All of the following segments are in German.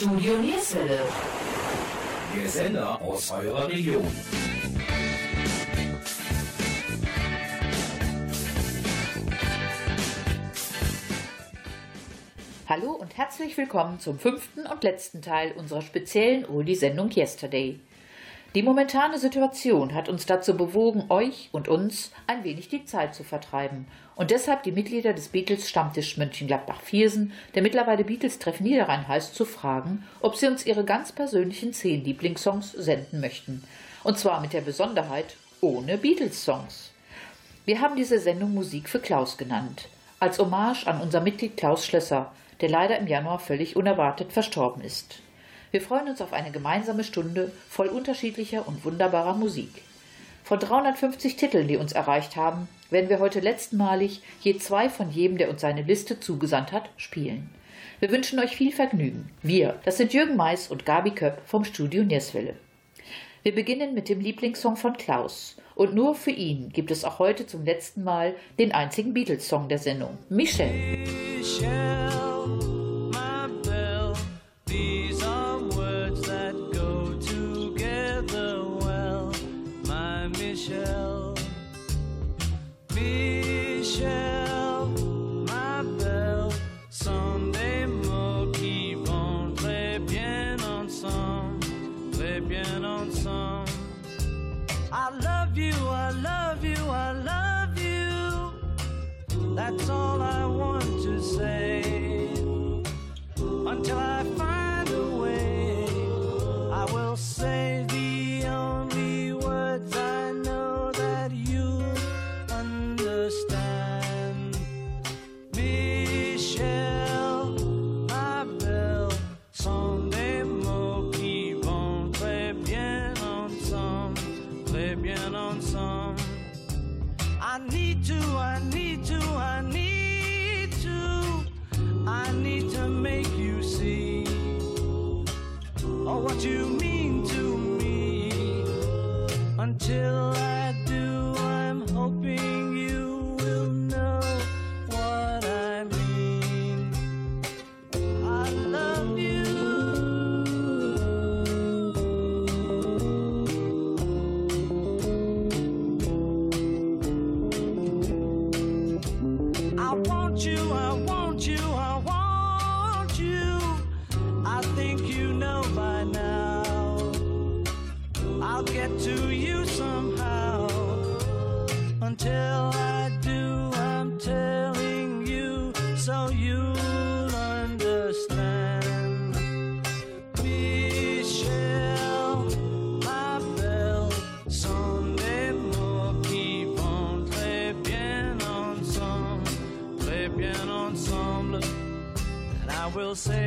Studio Nierswelle. Der Sender aus eurer Region. Hallo und herzlich willkommen zum fünften und letzten Teil unserer speziellen Oldie-Sendung Yesterday. Die momentane Situation hat uns dazu bewogen, euch und uns ein wenig die Zeit zu vertreiben und deshalb die Mitglieder des Beatles Stammtisch Mönchengladbach-Viersen, der mittlerweile Beatles-Treff Niederrhein heißt, zu fragen, ob sie uns ihre ganz persönlichen zehn Lieblingssongs senden möchten. Und zwar mit der Besonderheit ohne Beatles-Songs. Wir haben diese Sendung Musik für Klaus genannt, als Hommage an unser Mitglied Klaus Schlösser, der leider im Januar völlig unerwartet verstorben ist. Wir freuen uns auf eine gemeinsame Stunde voll unterschiedlicher und wunderbarer Musik. Von 350 Titeln, die uns erreicht haben, werden wir heute letztmalig je zwei von jedem, der uns seine Liste zugesandt hat, spielen. Wir wünschen euch viel Vergnügen. Wir, das sind Jürgen Mais und Gabi Köpp vom Studio Nierswelle. Wir beginnen mit dem Lieblingssong von Klaus. Und nur für ihn gibt es auch heute zum letzten Mal den einzigen Beatles-Song der Sendung, Michelle. Michelle. That's all I want to say until I find a way. I will say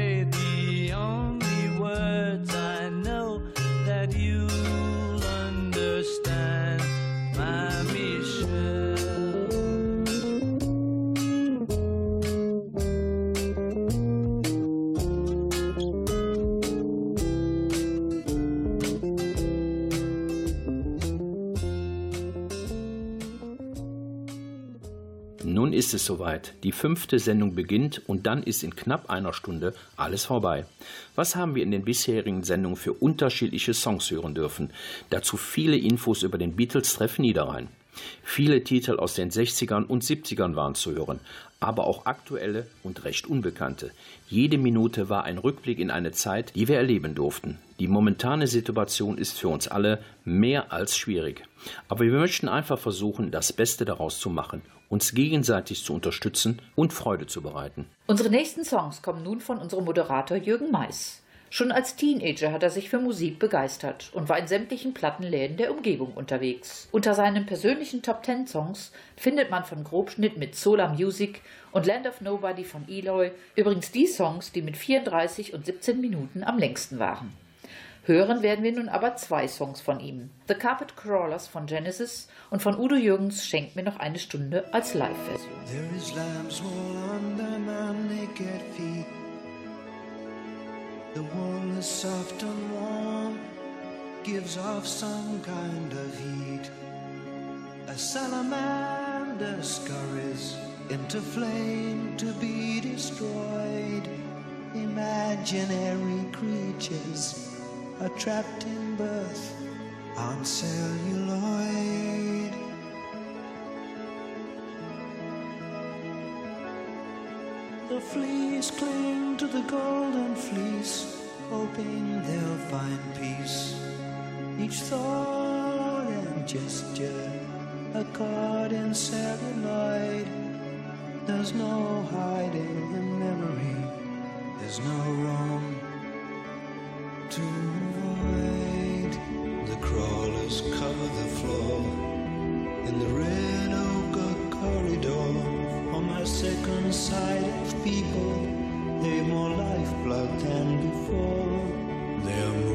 say the only words I know that you'll ist es soweit. Die fünfte Sendung beginnt und dann ist in knapp einer Stunde alles vorbei. Was haben wir in den bisherigen Sendungen für unterschiedliche Songs hören dürfen? Dazu viele Infos über den Beatles-Treff Niederrhein. Viele Titel aus den 60ern und 70ern waren zu hören, aber auch aktuelle und recht unbekannte. Jede Minute war ein Rückblick in eine Zeit, die wir erleben durften. Die momentane Situation ist für uns alle mehr als schwierig. Aber wir möchten einfach versuchen, das Beste daraus zu machen, uns gegenseitig zu unterstützen und Freude zu bereiten. Unsere nächsten Songs kommen nun von unserem Moderator Jürgen Mais. Schon als Teenager hat er sich für Musik begeistert und war in sämtlichen Plattenläden der Umgebung unterwegs. Unter seinen persönlichen Top Ten Songs findet man von Grobschnitt mit Solar Music und Land of Nobody von Eloy übrigens die Songs, die mit 34 und 17 Minuten am längsten waren. Hören werden wir nun aber zwei Songs von ihm. The Carpet Crawlers von Genesis und von Udo Jürgens schenkt mir noch eine Stunde als Live-Version. There is lime small under my naked feet. The wool is soft and warm, gives off some kind of heat. A salamander scurries into flame to be destroyed. Imaginary creatures. are trapped in birth on celluloid. The fleas cling to the golden fleece, hoping they'll find peace. Each thought and gesture, a card in celluloid. There's no hiding in memory, there's no wrong to avoid. The crawlers cover the floor in the red ochre corridor. On my second sight of people, they're more lifeblood than before. They're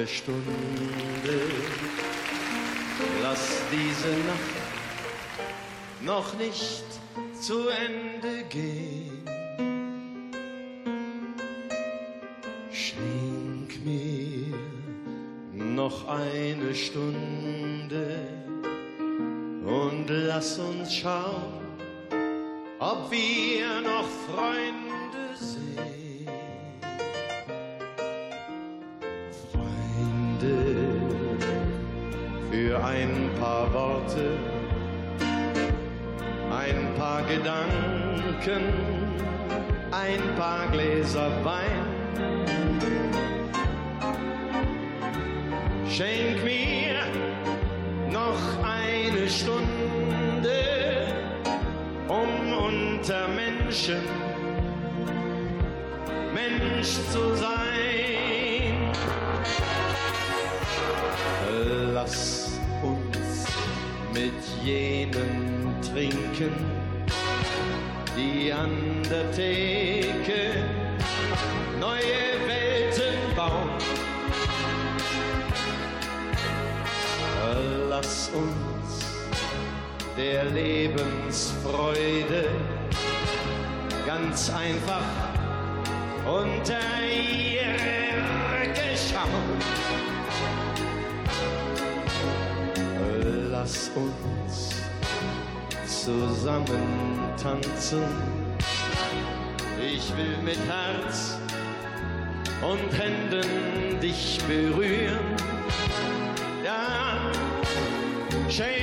eine Stunde. Lass diese Nacht noch nicht zu Ende gehen. Schenk mir noch eine Stunde und lass uns schauen, ob wir noch Freunde Gedanken, ein paar Gläser Wein. Schenk mir noch eine Stunde, um unter Menschen Mensch zu sein. Lass uns mit jenen trinken, die an der Theke neue Welten bauen. Lass uns der Lebensfreude ganz einfach unter ihre Röcke schauen. Lass uns zusammen tanzen. Ich will mit Herz und Händen dich berühren. Ja, schenk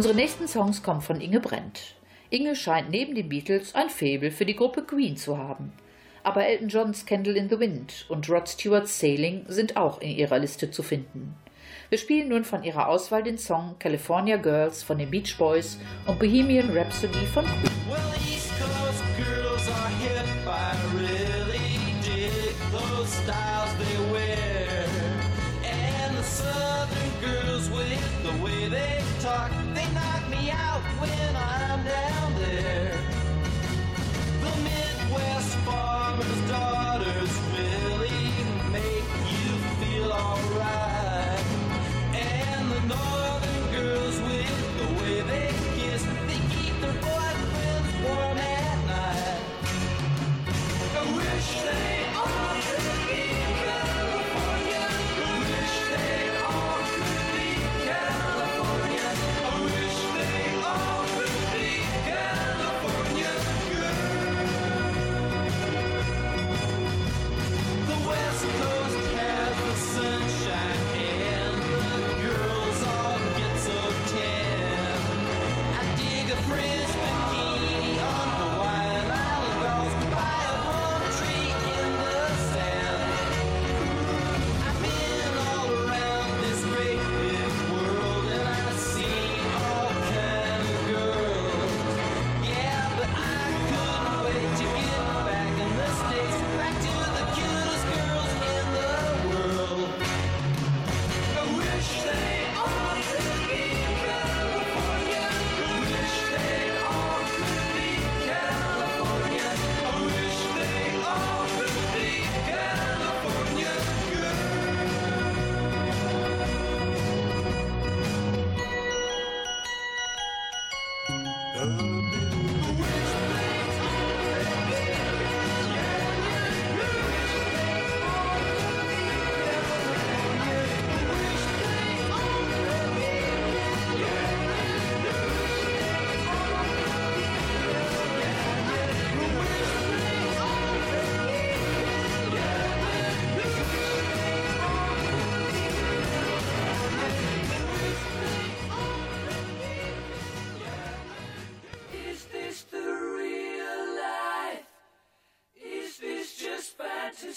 Unsere nächsten Songs kommen von Inge Brent. Inge scheint neben den Beatles ein Faible für die Gruppe Queen zu haben. Aber Elton Johns Candle in the Wind und Rod Stewarts Sailing sind auch in ihrer Liste zu finden. Wir spielen nun von ihrer Auswahl den Song California Girls von den Beach Boys und Bohemian Rhapsody von Queen.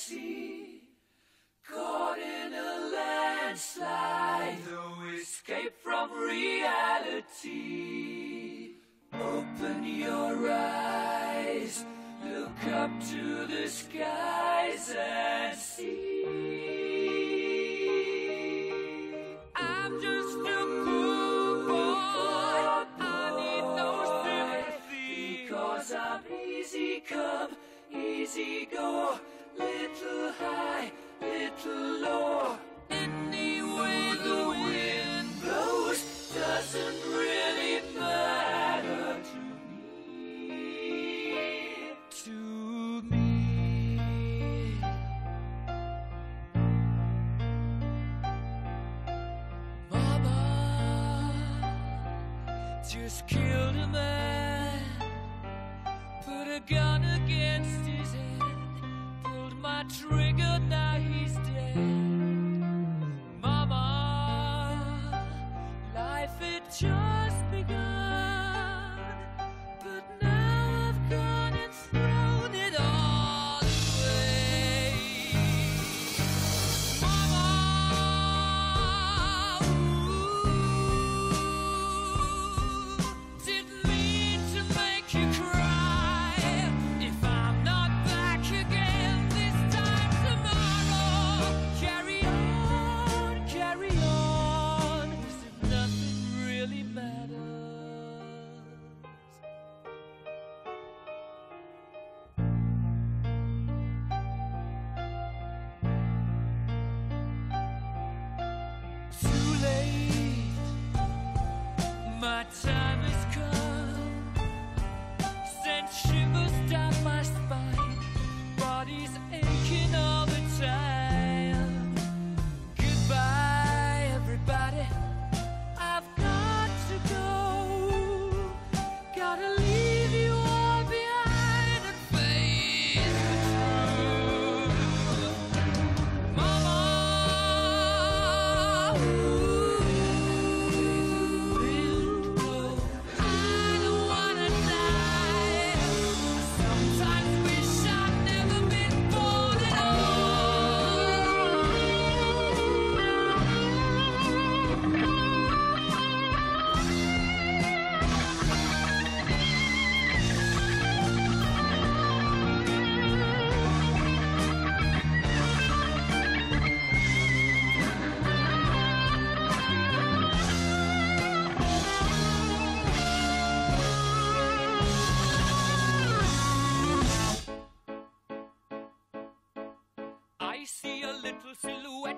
sea, caught in a landslide, no escape from reality. Open your eyes, look up to the sky.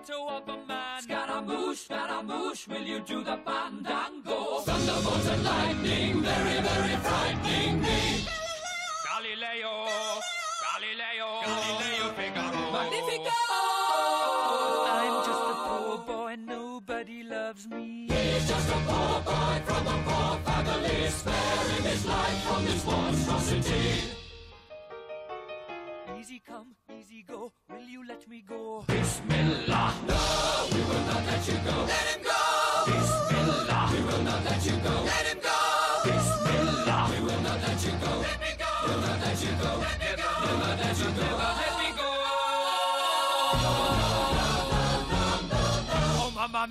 to a man. Scaramouche, Scaramouche, will you do the bandango? Thunderbolts and lightning, very, very frightening me.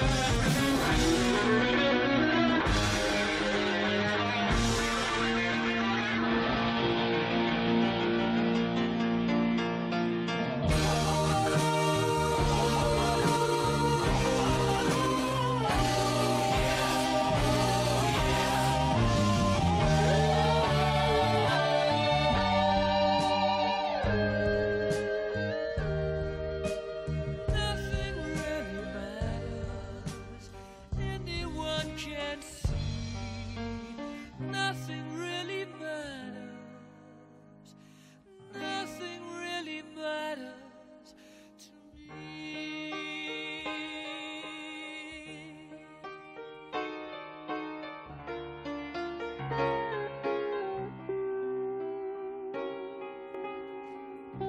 Yeah.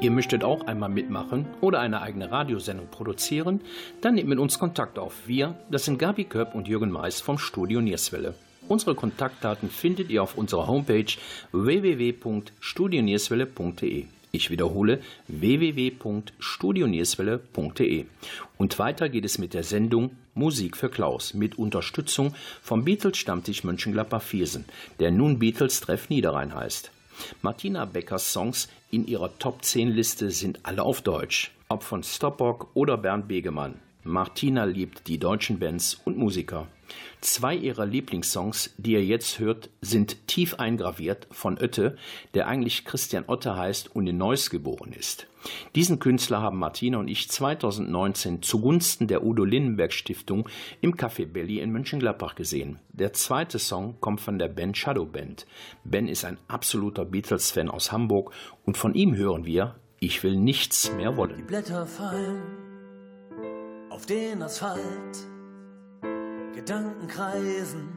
Ihr möchtet auch einmal mitmachen oder eine eigene Radiosendung produzieren? Dann nehmt mit uns Kontakt auf. Wir, das sind Gabi Köpp und Jürgen Mais vom Studio Nierswelle. Unsere Kontaktdaten findet ihr auf unserer Homepage www.studionierswelle.de. Ich wiederhole www.studionierswelle.de. Und weiter geht es mit der Sendung Musik für Klaus mit Unterstützung vom Beatles Stammtisch Mönchengladbach-Viersen, der nun Beatles Treff Niederrhein heißt. Martina Beckers Songs in ihrer Top 10 Liste sind alle auf Deutsch, ob von Stoppock oder Bernd Begemann. Martina liebt die deutschen Bands und Musiker. Zwei ihrer Lieblingssongs, die ihr jetzt hört, sind tief eingraviert von Oette, der eigentlich Christian Otte heißt und in Neuss geboren ist. Diesen Künstler haben Martina und ich 2019 zugunsten der Udo Lindenberg Stiftung im Café Belly in Mönchengladbach gesehen. Der zweite Song kommt von der Band Shadow Band. Ben ist ein absoluter Beatles-Fan aus Hamburg und von ihm hören wir Ich will nichts mehr Die wollen. Blätter fallen auf den Asphalt, Gedanken kreisen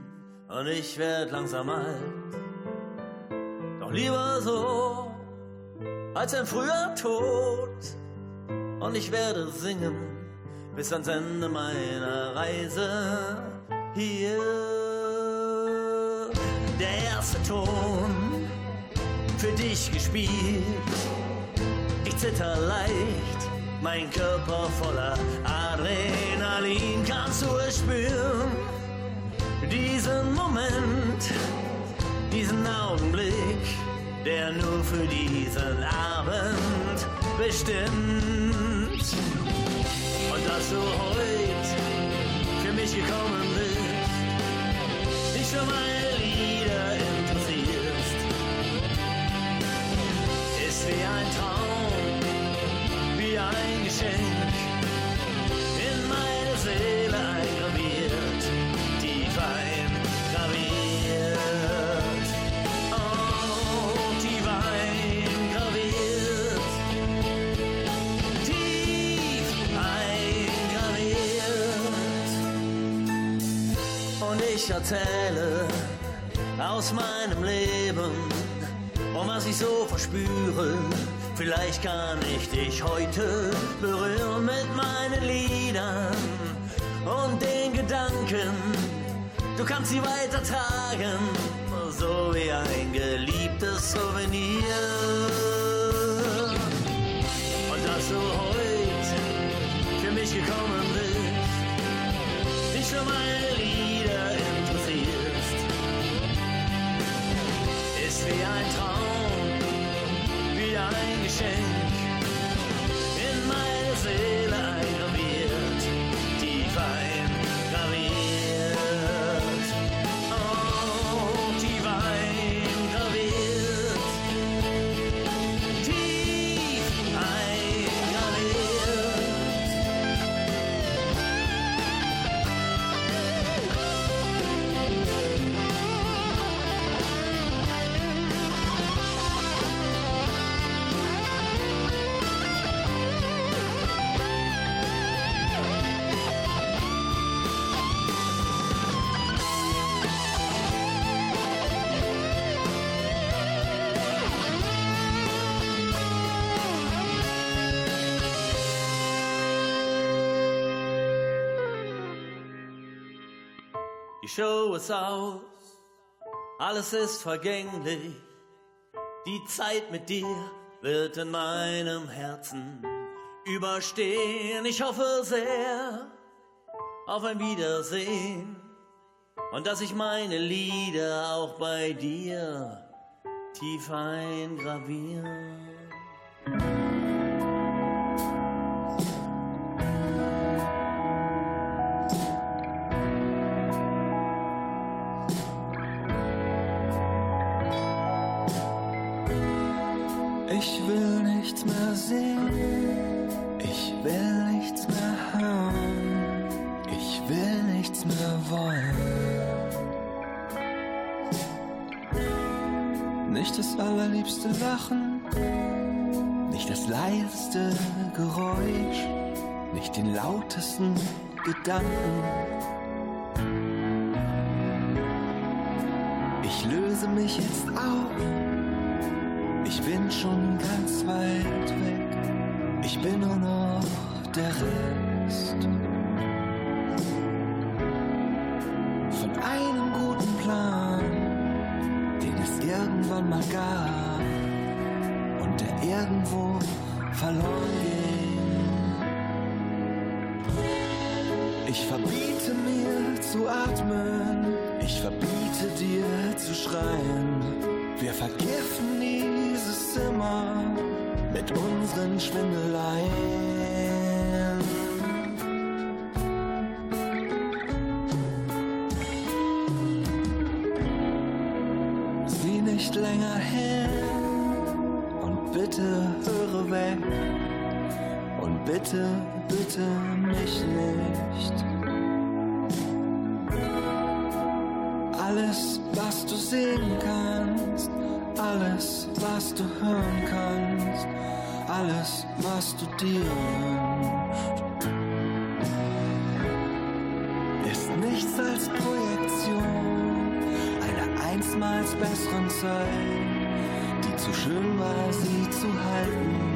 und ich werd langsam alt. Doch lieber so als ein früher Tod. Und ich werde singen bis ans Ende meiner Reise hier. Der erste Ton für dich gespielt. Ich zitter leicht, mein Körper voller Adrenalin. Kannst du es spüren? Diesen Moment, diesen Augenblick, der nur für diesen Abend bestimmt. Und dass du heute für mich gekommen bist, dich für meine Geschenk, in meine Seele eingraviert, tief eingraviert. Oh, tief eingraviert, tief eingraviert. Und ich erzähle aus meinem Leben und was ich so verspüre. Vielleicht kann ich dich heute berühren mit meinen Liedern und den Gedanken. Du kannst sie weitertragen, so wie ein geliebtes Souvenir. Und dass du heute für mich gekommen bist, dich für meine Lieder interessierst, ist wie ein Traum, ein Geschenk, in meine Seele Ist aus, alles ist vergänglich. Die Zeit mit dir wird in meinem Herzen überstehen. Ich hoffe sehr auf ein Wiedersehen und dass ich meine Lieder auch bei dir tief eingraviere. Allerliebste Lachen, nicht das leiseste Geräusch, nicht den lautesten Gedanken. Was du hören kannst, alles, was du dir wünschst, ist nichts als Projektion einer einstmals besseren Zeit, die zu schön war, sie zu halten.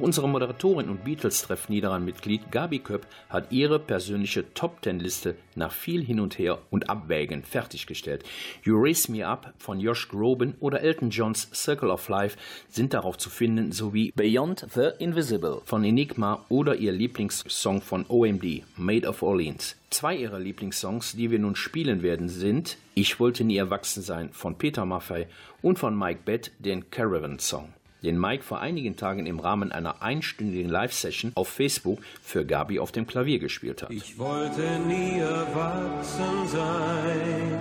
Auch unsere Moderatorin und Beatles-Treff Niederrhein-Mitglied Gabi Köpp hat ihre persönliche Top-Ten-Liste nach viel Hin und Her und Abwägen fertiggestellt. You Raise Me Up von Josh Groban oder Elton Johns Circle of Life sind darauf zu finden, sowie Beyond the Invisible von Enigma oder ihr Lieblingssong von OMD, Made of Orleans. Zwei ihrer Lieblingssongs, die wir nun spielen werden, sind Ich wollte nie erwachsen sein von Peter Maffay und von Mike Bett den Caravan Song den Mike vor einigen Tagen im Rahmen einer einstündigen Live-Session auf Facebook für Gabi auf dem Klavier gespielt hat. Ich wollte nie erwachsen sein,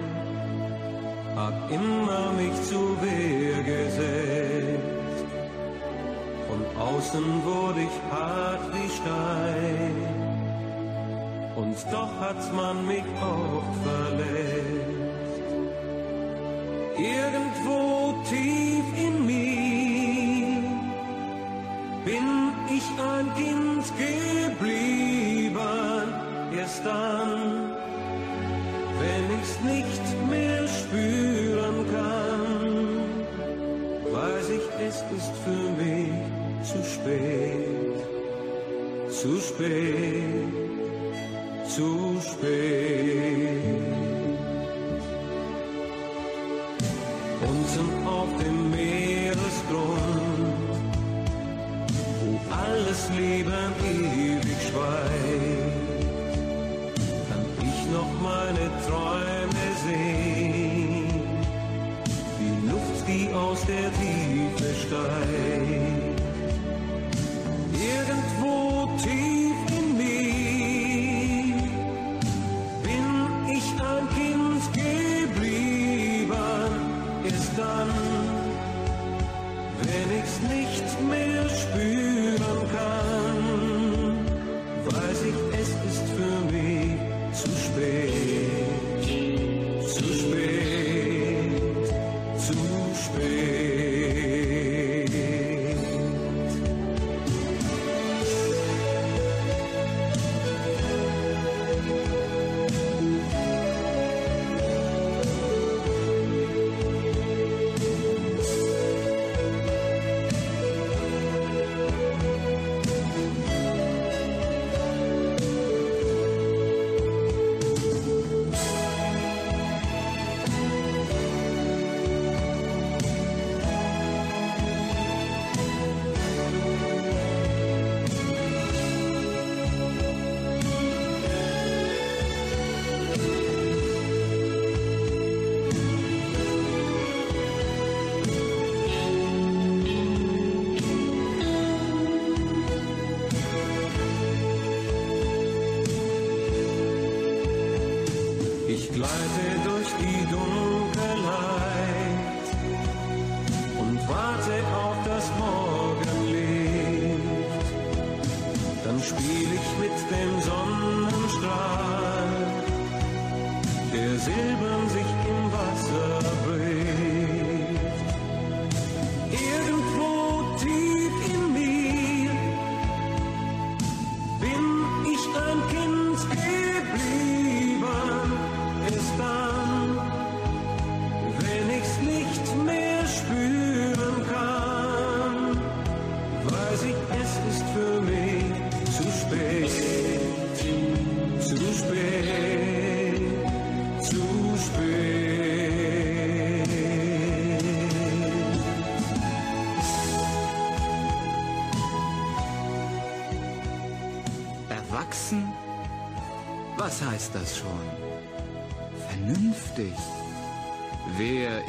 hab immer mich zu Wehr gesetzt. Von außen wurde ich hart wie Stein, und doch hat's man mich oft verletzt. Irgendwo tief ich ein Kind geblieben, erst dann, wenn ich's nicht mehr spüren kann, weiß ich, es ist für mich zu spät, zu spät, zu spät. Unten auf dem Meeresgrund alles Leben ewig schweigt,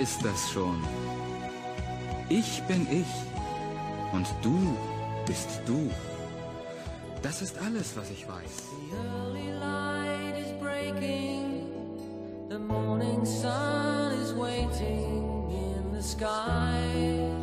ist das schon. Ich bin ich und du bist du. Das ist alles, was ich weiß. The early light is breaking. The morning sun is waiting in the sky.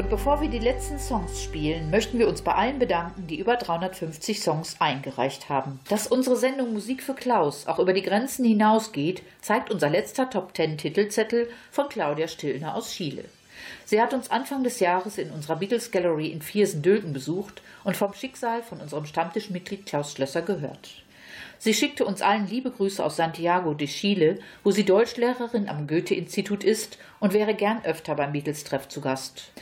Und bevor wir die letzten Songs spielen, möchten wir uns bei allen bedanken, die über 350 Songs eingereicht haben. Dass unsere Sendung Musik für Klaus auch über die Grenzen hinausgeht, zeigt unser letzter Top Ten Titelzettel von Claudia Stillner aus Chile. Sie hat uns Anfang des Jahres in unserer Beatles Gallery in Viersen-Dülken besucht und vom Schicksal von unserem Stammtischmitglied Klaus Schlösser gehört. Sie schickte uns allen liebe Grüße aus Santiago de Chile, wo sie Deutschlehrerin am Goethe-Institut ist und wäre gern öfter beim Beatles-Treff zu Gast.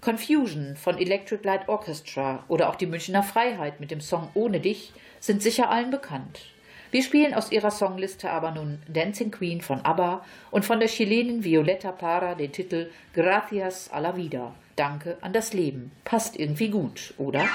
Confusion von Electric Light Orchestra oder auch die Münchner Freiheit mit dem Song Ohne dich sind sicher allen bekannt. Wir spielen aus ihrer Songliste aber nun Dancing Queen von ABBA und von der Chilenin Violeta Para den Titel Gracias a la vida. Danke an das Leben. Passt irgendwie gut, oder?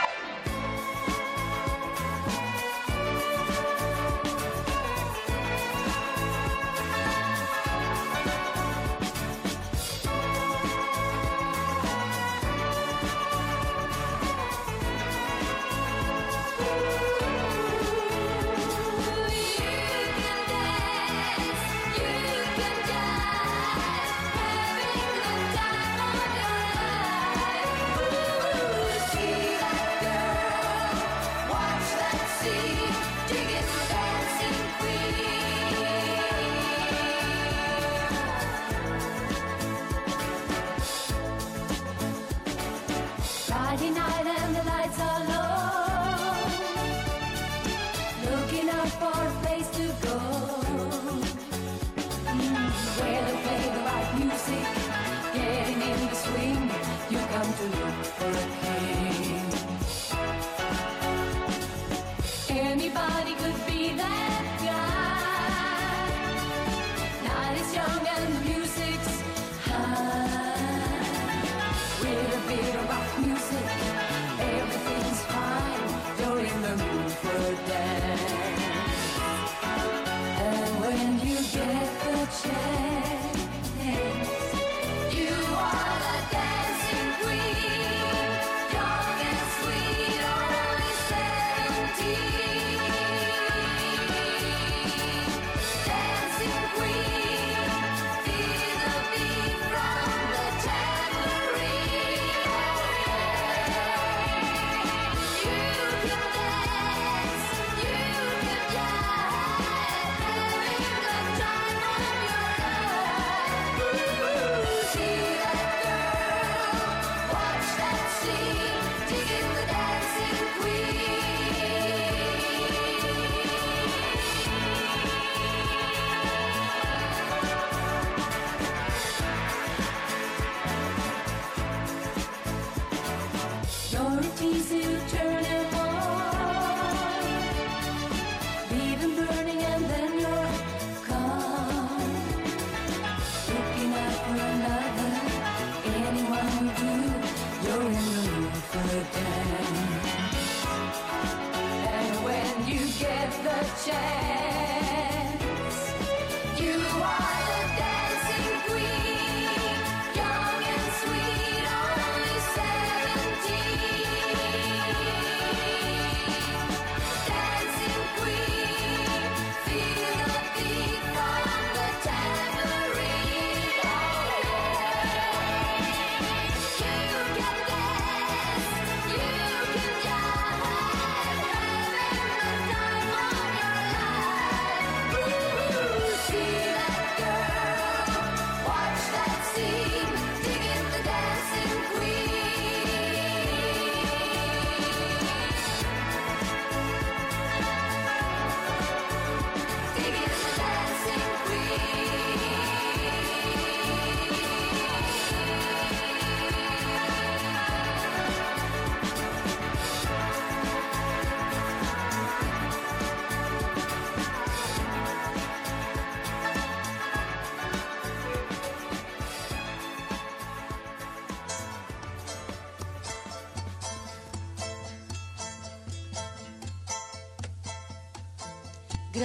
the.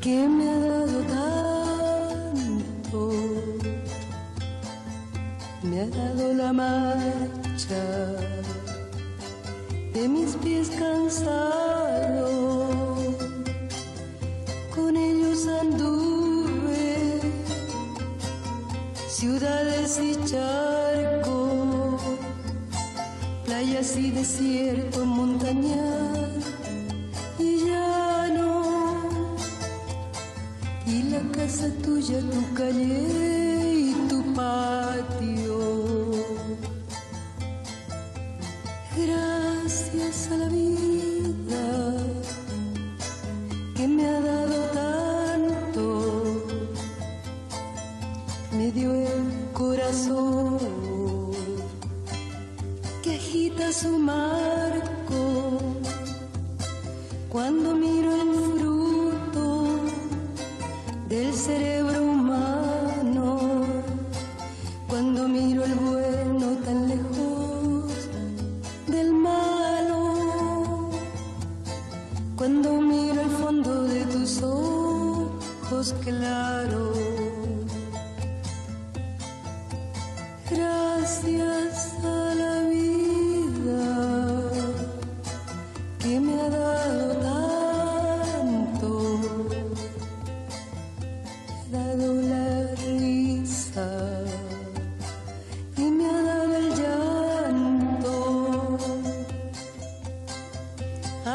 que me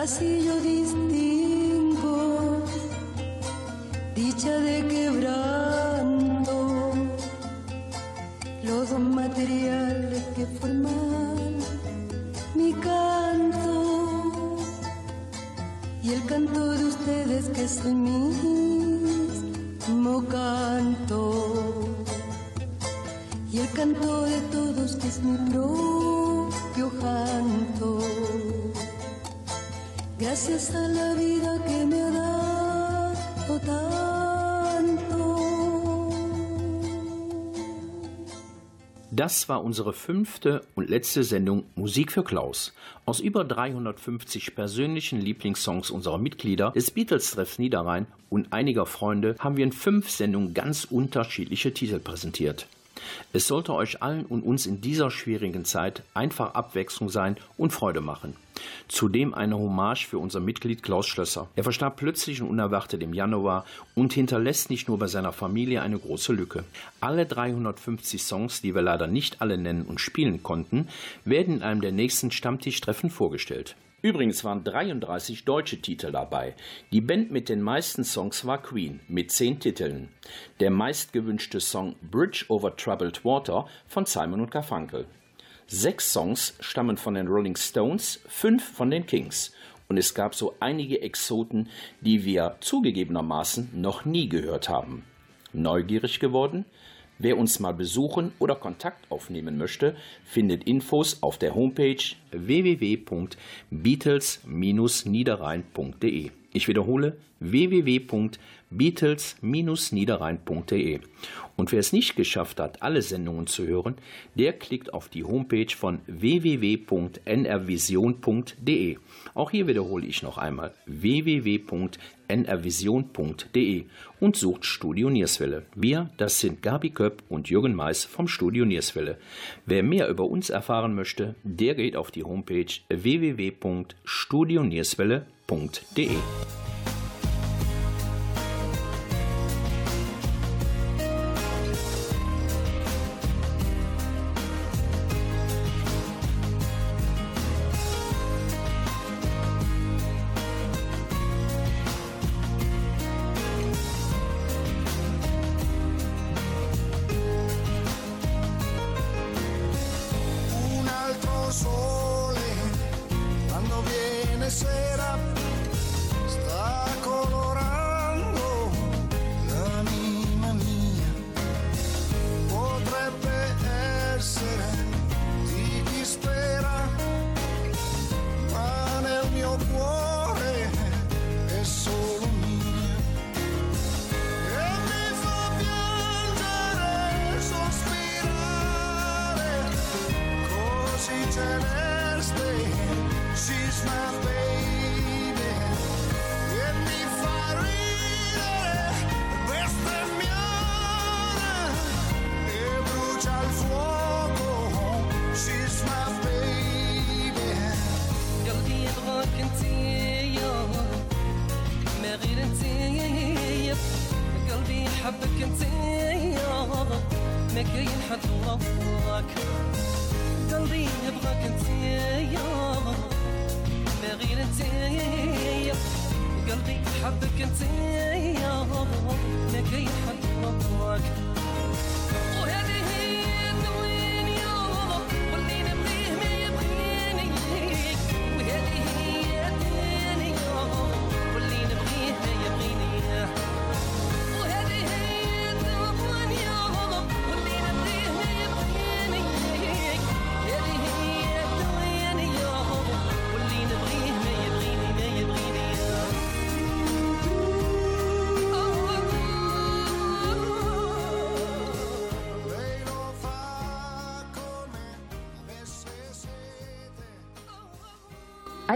pasillo Das war unsere fünfte und letzte Sendung Musik für Klaus. Aus über 350 persönlichen Lieblingssongs unserer Mitglieder des Beatles-Treffs Niederrhein und einiger Freunde haben wir in fünf Sendungen ganz unterschiedliche Titel präsentiert. Es sollte euch allen und uns in dieser schwierigen Zeit einfach Abwechslung sein und Freude machen. Zudem eine Hommage für unser Mitglied Klaus Schlösser. Er verstarb plötzlich und unerwartet im Januar und hinterlässt nicht nur bei seiner Familie eine große Lücke. Alle 350 Songs, die wir leider nicht alle nennen und spielen konnten, werden in einem der nächsten Stammtischtreffen vorgestellt. Übrigens waren 33 deutsche Titel dabei. Die Band mit den meisten Songs war Queen mit 10 Titeln. Der meistgewünschte Song Bridge over Troubled Water von Simon und Garfunkel. Sechs Songs stammen von den Rolling Stones, fünf von den Kings. Und es gab so einige Exoten, die wir zugegebenermaßen noch nie gehört haben. Neugierig geworden? Wer uns mal besuchen oder Kontakt aufnehmen möchte, findet Infos auf der Homepage www.beatles-niederrhein.de. Ich wiederhole www.beatles-niederrhein.de. Und wer es nicht geschafft hat, alle Sendungen zu hören, der klickt auf die Homepage von www.nrvision.de. Auch hier wiederhole ich noch einmal www.nrvision.de und sucht Studio Nierswelle. Wir, das sind Gabi Köpp und Jürgen Mais vom Studio Nierswelle. Wer mehr über uns erfahren möchte, der geht auf die Homepage www.studionierswelle.de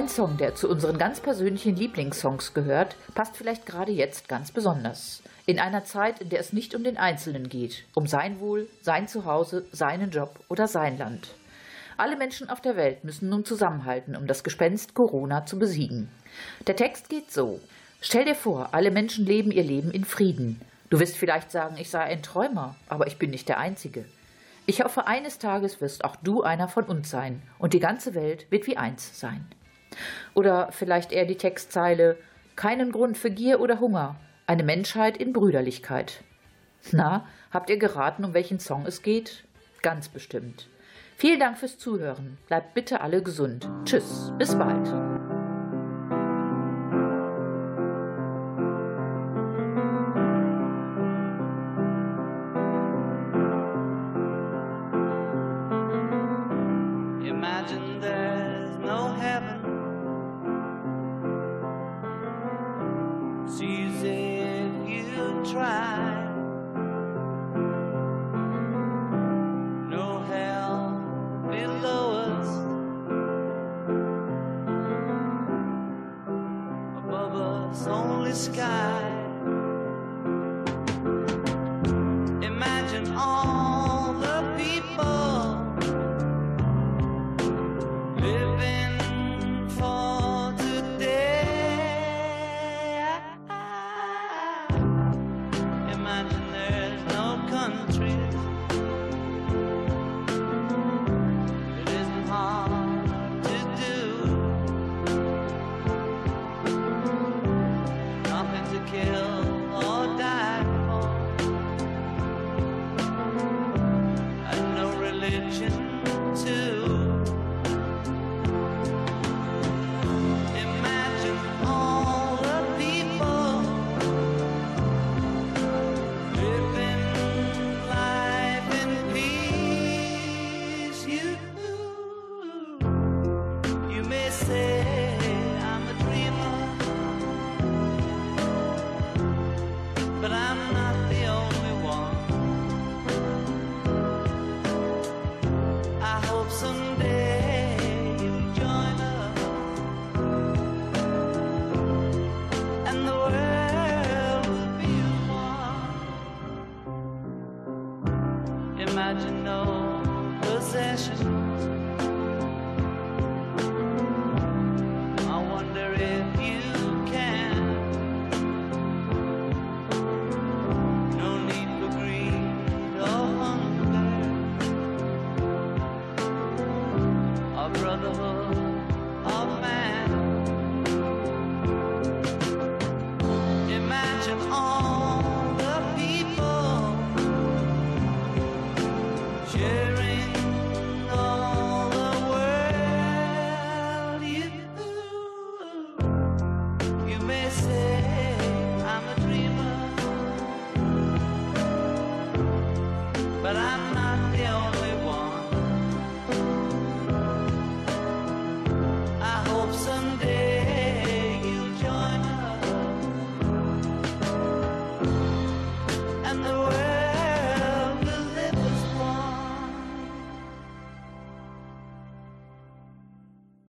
Ein Song, der zu unseren ganz persönlichen Lieblingssongs gehört, passt vielleicht gerade jetzt ganz besonders. In einer Zeit, in der es nicht um den Einzelnen geht, um sein Wohl, sein Zuhause, seinen Job oder sein Land. Alle Menschen auf der Welt müssen nun zusammenhalten, um das Gespenst Corona zu besiegen. Der Text geht so. Stell dir vor, alle Menschen leben ihr Leben in Frieden. Du wirst vielleicht sagen, ich sei ein Träumer, aber ich bin nicht der Einzige. Ich hoffe, eines Tages wirst auch du einer von uns sein und die ganze Welt wird wie eins sein. Oder vielleicht eher die Textzeile Keinen Grund für Gier oder Hunger, eine Menschheit in Brüderlichkeit. Na, habt ihr geraten, um welchen Song es geht? Ganz bestimmt. Vielen Dank fürs Zuhören. Bleibt bitte alle gesund. Tschüss, bis bald.